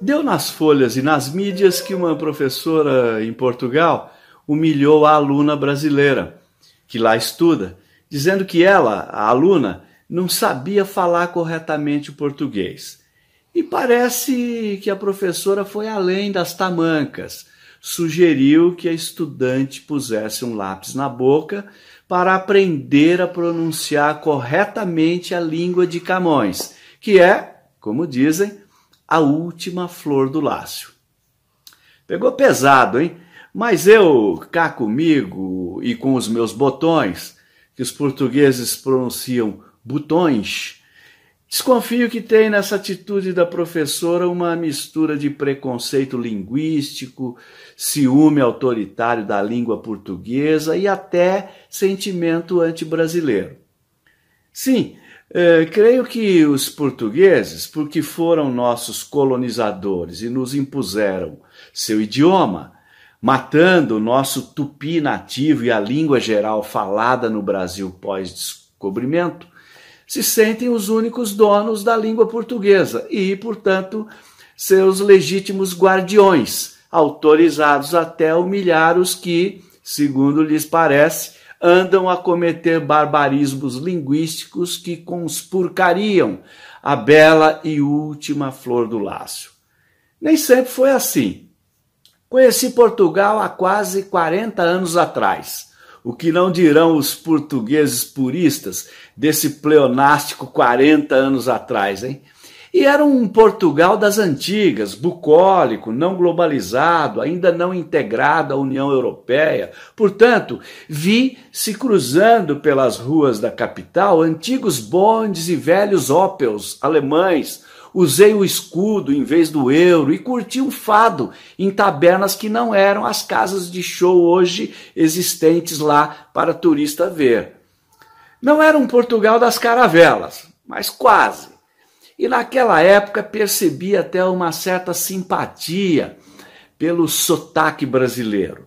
Deu nas folhas e nas mídias que uma professora em Portugal humilhou a aluna brasileira que lá estuda, dizendo que ela, a aluna, não sabia falar corretamente o português. E parece que a professora foi além das tamancas. Sugeriu que a estudante pusesse um lápis na boca para aprender a pronunciar corretamente a língua de Camões, que é, como dizem, a última flor do lácio. Pegou pesado, hein? Mas eu, cá comigo e com os meus botões, que os portugueses pronunciam botões, desconfio que tem nessa atitude da professora uma mistura de preconceito linguístico, ciúme autoritário da língua portuguesa e até sentimento anti-brasileiro. Sim, eh, creio que os portugueses, porque foram nossos colonizadores e nos impuseram seu idioma, matando o nosso tupi nativo e a língua geral falada no Brasil pós-descobrimento, se sentem os únicos donos da língua portuguesa e, portanto, seus legítimos guardiões, autorizados até humilhar os que, segundo lhes parece, andam a cometer barbarismos linguísticos que conspurcariam a bela e última flor do lácio. Nem sempre foi assim. Conheci Portugal há quase 40 anos atrás. O que não dirão os portugueses puristas desse pleonástico 40 anos atrás, hein? E era um Portugal das antigas, bucólico, não globalizado, ainda não integrado à União Europeia. Portanto, vi se cruzando pelas ruas da capital antigos bondes e velhos Opels alemães, usei o escudo em vez do euro e curti um fado em tabernas que não eram as casas de show hoje existentes lá para turista ver. Não era um Portugal das caravelas, mas quase. E naquela época percebi até uma certa simpatia pelo sotaque brasileiro.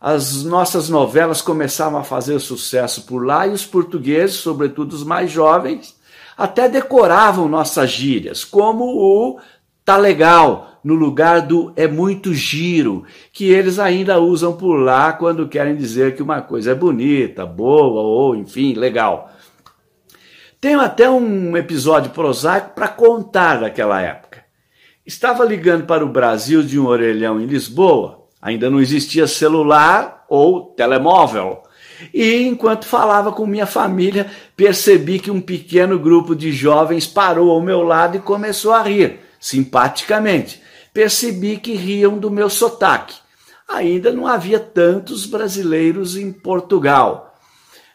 As nossas novelas começavam a fazer sucesso por lá e os portugueses, sobretudo os mais jovens, até decoravam nossas gírias, como o tá legal, no lugar do é muito giro, que eles ainda usam por lá quando querem dizer que uma coisa é bonita, boa ou, enfim, legal. Tenho até um episódio prosaico para contar daquela época. Estava ligando para o Brasil de um orelhão em Lisboa, ainda não existia celular ou telemóvel. E enquanto falava com minha família, percebi que um pequeno grupo de jovens parou ao meu lado e começou a rir, simpaticamente. Percebi que riam do meu sotaque. Ainda não havia tantos brasileiros em Portugal.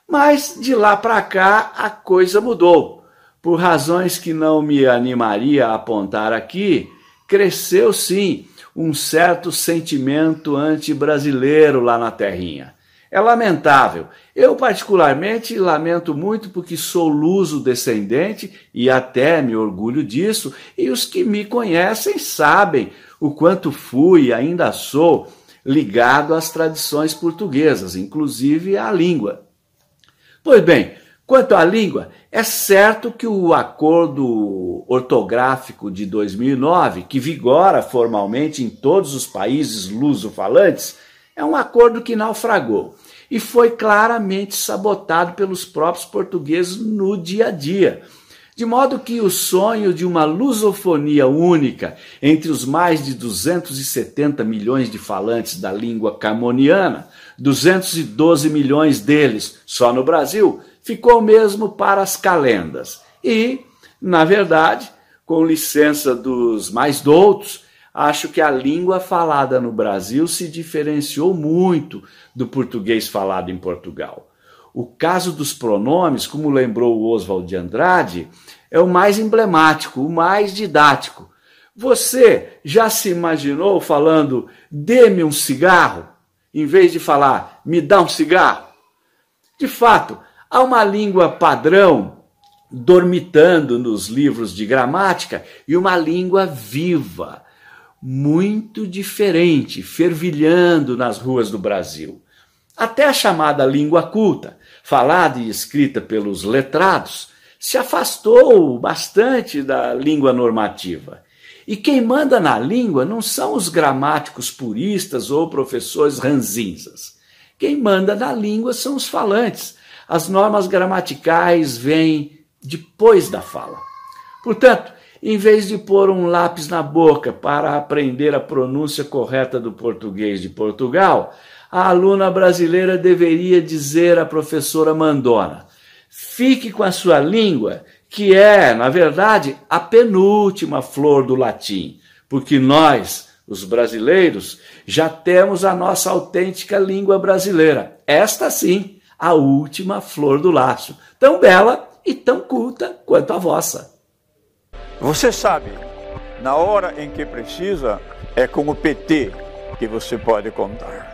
Mas de lá para cá a coisa mudou. Por razões que não me animaria a apontar aqui, cresceu sim um certo sentimento anti-brasileiro lá na terrinha. É lamentável. Eu, particularmente, lamento muito porque sou luso-descendente e até me orgulho disso, e os que me conhecem sabem o quanto fui e ainda sou ligado às tradições portuguesas, inclusive à língua. Pois bem, quanto à língua, é certo que o acordo ortográfico de 2009, que vigora formalmente em todos os países luso-falantes, é um acordo que naufragou e foi claramente sabotado pelos próprios portugueses no dia a dia. De modo que o sonho de uma lusofonia única entre os mais de 270 milhões de falantes da língua camoniana, 212 milhões deles só no Brasil, ficou mesmo para as calendas. E, na verdade, com licença dos mais doutos, acho que a língua falada no Brasil se diferenciou muito do português falado em Portugal. O caso dos pronomes, como lembrou o Oswald de Andrade, é o mais emblemático, o mais didático. Você já se imaginou falando dê-me um cigarro, em vez de falar me dá um cigarro? De fato, há uma língua padrão dormitando nos livros de gramática e uma língua viva, muito diferente, fervilhando nas ruas do Brasil. Até a chamada língua culta falada e escrita pelos letrados, se afastou bastante da língua normativa. E quem manda na língua não são os gramáticos puristas ou professores ranzinzas. Quem manda na língua são os falantes. As normas gramaticais vêm depois da fala. Portanto, em vez de pôr um lápis na boca para aprender a pronúncia correta do português de Portugal, a aluna brasileira deveria dizer à professora Mandona: fique com a sua língua, que é, na verdade, a penúltima flor do latim, porque nós, os brasileiros, já temos a nossa autêntica língua brasileira. Esta sim, a última flor do laço, tão bela e tão culta quanto a vossa. Você sabe, na hora em que precisa, é com o PT que você pode contar.